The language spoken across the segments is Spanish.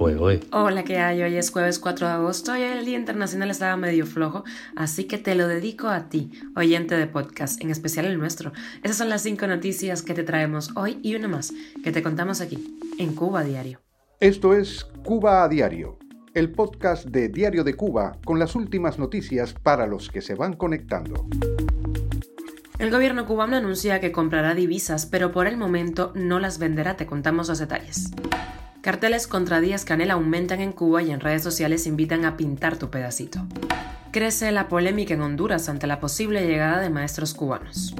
fuego, ¿eh? Hola, ¿qué hay? Hoy es jueves 4 de agosto y el Día Internacional estaba medio flojo, así que te lo dedico a ti, oyente de podcast, en especial el nuestro. Esas son las cinco noticias que te traemos hoy y una más que te contamos aquí, en Cuba Diario. Esto es Cuba a Diario, el podcast de Diario de Cuba con las últimas noticias para los que se van conectando. El gobierno cubano anuncia que comprará divisas, pero por el momento no las venderá. Te contamos los detalles. Carteles contra Díaz Canel aumentan en Cuba y en redes sociales invitan a pintar tu pedacito. Crece la polémica en Honduras ante la posible llegada de maestros cubanos.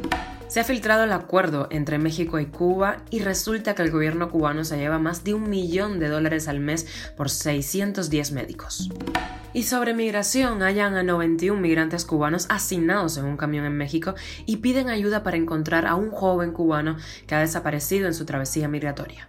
Se ha filtrado el acuerdo entre México y Cuba y resulta que el gobierno cubano se lleva más de un millón de dólares al mes por 610 médicos. Y sobre migración, hallan a 91 migrantes cubanos asignados en un camión en México y piden ayuda para encontrar a un joven cubano que ha desaparecido en su travesía migratoria.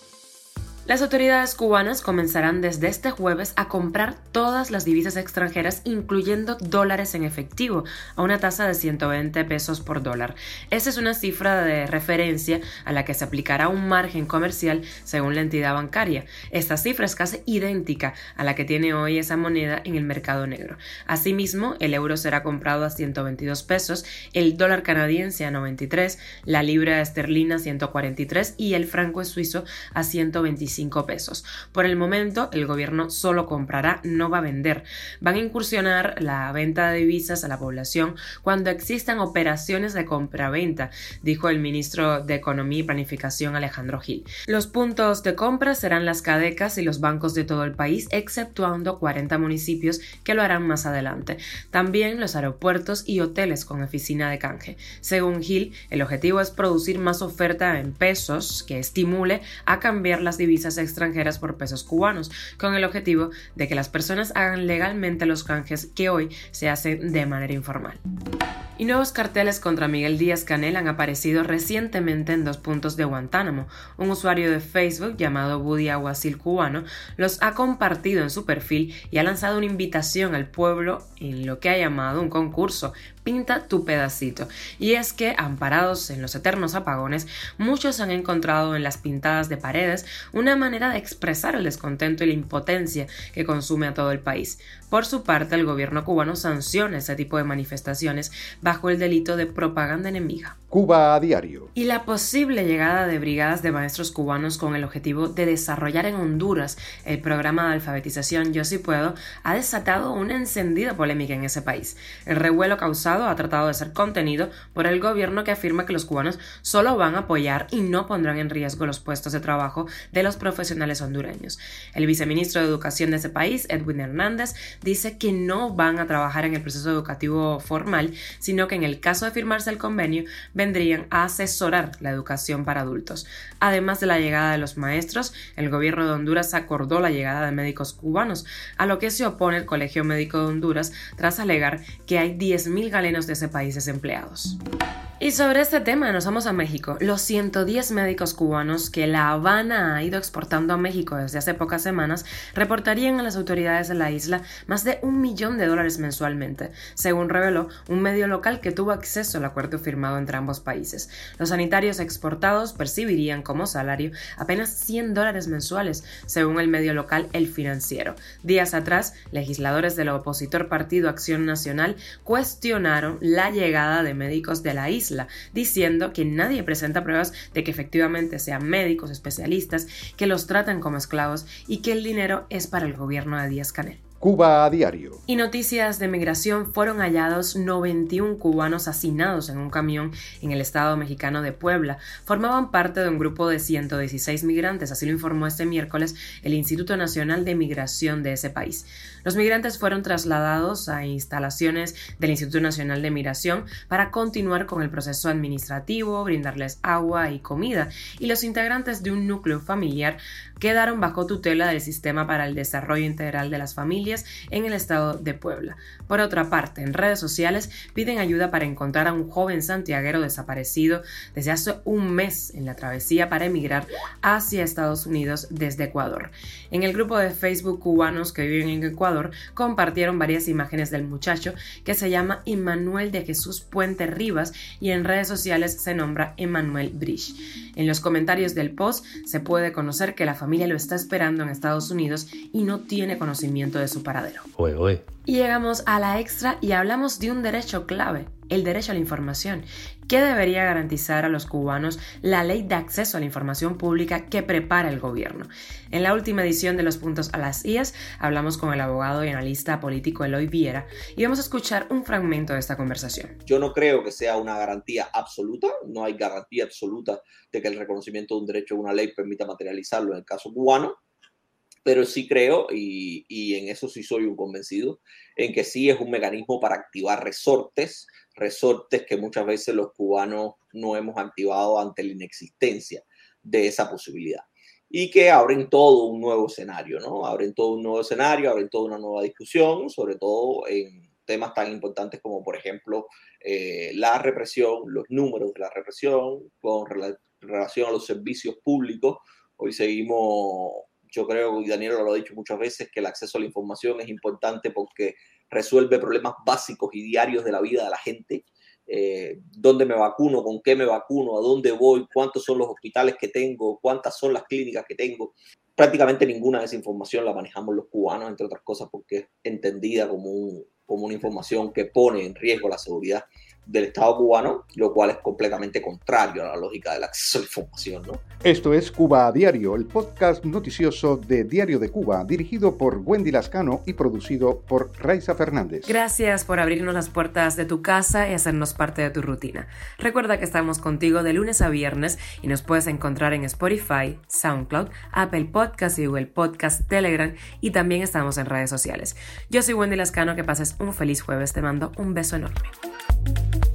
Las autoridades cubanas comenzarán desde este jueves a comprar todas las divisas extranjeras, incluyendo dólares en efectivo, a una tasa de 120 pesos por dólar. Esa es una cifra de referencia a la que se aplicará un margen comercial según la entidad bancaria. Esta cifra es casi idéntica a la que tiene hoy esa moneda en el mercado negro. Asimismo, el euro será comprado a 122 pesos, el dólar canadiense a 93, la libra esterlina a 143 y el franco suizo a 125 pesos. Por el momento, el gobierno solo comprará, no va a vender. Van a incursionar la venta de divisas a la población cuando existan operaciones de compra-venta, dijo el ministro de Economía y Planificación Alejandro Gil. Los puntos de compra serán las cadecas y los bancos de todo el país, exceptuando 40 municipios que lo harán más adelante. También los aeropuertos y hoteles con oficina de canje. Según Gil, el objetivo es producir más oferta en pesos que estimule a cambiar las divisas extranjeras por pesos cubanos, con el objetivo de que las personas hagan legalmente los canjes que hoy se hacen de manera informal. Y nuevos carteles contra Miguel Díaz Canel han aparecido recientemente en dos puntos de Guantánamo. Un usuario de Facebook llamado Buddy Aguasil Cubano los ha compartido en su perfil y ha lanzado una invitación al pueblo en lo que ha llamado un concurso Pinta tu pedacito. Y es que, amparados en los eternos apagones, muchos han encontrado en las pintadas de paredes una manera de expresar el descontento y la impotencia que consume a todo el país. Por su parte, el gobierno cubano sanciona ese tipo de manifestaciones bajo el delito de propaganda enemiga. Cuba a diario. Y la posible llegada de brigadas de maestros cubanos con el objetivo de desarrollar en Honduras el programa de alfabetización Yo sí puedo ha desatado una encendida polémica en ese país. El revuelo causado ha tratado de ser contenido por el gobierno que afirma que los cubanos solo van a apoyar y no pondrán en riesgo los puestos de trabajo de los profesionales hondureños. El viceministro de Educación de ese país, Edwin Hernández, dice que no van a trabajar en el proceso educativo formal, sino que en el caso de firmarse el convenio, vendrían a asesorar la educación para adultos. Además de la llegada de los maestros, el gobierno de Honduras acordó la llegada de médicos cubanos, a lo que se opone el Colegio Médico de Honduras tras alegar que hay 10.000 galenos de ese país desempleados. Y sobre este tema nos vamos a México. Los 110 médicos cubanos que La Habana ha ido exportando a México desde hace pocas semanas reportarían a las autoridades de la isla más de un millón de dólares mensualmente, según reveló un medio local que tuvo acceso al acuerdo firmado entre ambos países. Los sanitarios exportados percibirían como salario apenas 100 dólares mensuales, según el medio local El Financiero. Días atrás, legisladores del opositor Partido Acción Nacional cuestionaron la llegada de médicos de la isla diciendo que nadie presenta pruebas de que efectivamente sean médicos, especialistas, que los tratan como esclavos y que el dinero es para el gobierno de Díaz Canel. Cuba a diario. Y noticias de migración fueron hallados 91 cubanos hacinados en un camión en el estado mexicano de Puebla. Formaban parte de un grupo de 116 migrantes, así lo informó este miércoles el Instituto Nacional de Migración de ese país. Los migrantes fueron trasladados a instalaciones del Instituto Nacional de Migración para continuar con el proceso administrativo, brindarles agua y comida, y los integrantes de un núcleo familiar quedaron bajo tutela del Sistema para el Desarrollo Integral de las Familias familias en el estado de Puebla. Por otra parte, en redes sociales piden ayuda para encontrar a un joven santiaguero desaparecido desde hace un mes en la travesía para emigrar hacia Estados Unidos desde Ecuador. En el grupo de Facebook cubanos que viven en Ecuador compartieron varias imágenes del muchacho que se llama Emmanuel de Jesús Puente Rivas y en redes sociales se nombra Emmanuel Bridge. En los comentarios del post se puede conocer que la familia lo está esperando en Estados Unidos y no tiene conocimiento de su paradero. Y llegamos a la extra y hablamos de un derecho clave, el derecho a la información, que debería garantizar a los cubanos la ley de acceso a la información pública que prepara el gobierno. En la última edición de Los Puntos a las IAS hablamos con el abogado y analista político Eloy Viera y vamos a escuchar un fragmento de esta conversación. Yo no creo que sea una garantía absoluta, no hay garantía absoluta de que el reconocimiento de un derecho de una ley permita materializarlo en el caso cubano pero sí creo, y, y, en eso sí soy un convencido, en que sí es un mecanismo para activar resortes, resortes que muchas veces los cubanos no hemos activado ante la inexistencia de esa posibilidad. Y que abren todo un nuevo escenario, ¿no? Abren todo un nuevo escenario, abren toda una nueva discusión, sobre todo en temas tan importantes como, por ejemplo, eh, la represión, los números de la represión, con relación a los servicios públicos. Hoy seguimos yo creo, y Daniel lo ha dicho muchas veces, que el acceso a la información es importante porque resuelve problemas básicos y diarios de la vida de la gente. Eh, dónde me vacuno, con qué me vacuno, a dónde voy, cuántos son los hospitales que tengo, cuántas son las clínicas que tengo. Prácticamente ninguna de esa información la manejamos los cubanos, entre otras cosas porque es entendida como, como una información que pone en riesgo la seguridad del Estado cubano, lo cual es completamente contrario a la lógica del acceso a la información. ¿no? Esto es Cuba a Diario, el podcast noticioso de Diario de Cuba, dirigido por Wendy Lascano y producido por Raiza Fernández. Gracias por abrirnos las puertas de tu casa y hacernos parte de tu rutina. Recuerda que estamos contigo de lunes a viernes y nos puedes encontrar en Spotify, SoundCloud, Apple Podcast y Google Podcast, Telegram y también estamos en redes sociales. Yo soy Wendy Lascano, que pases un feliz jueves, te mando un beso enorme. Thank you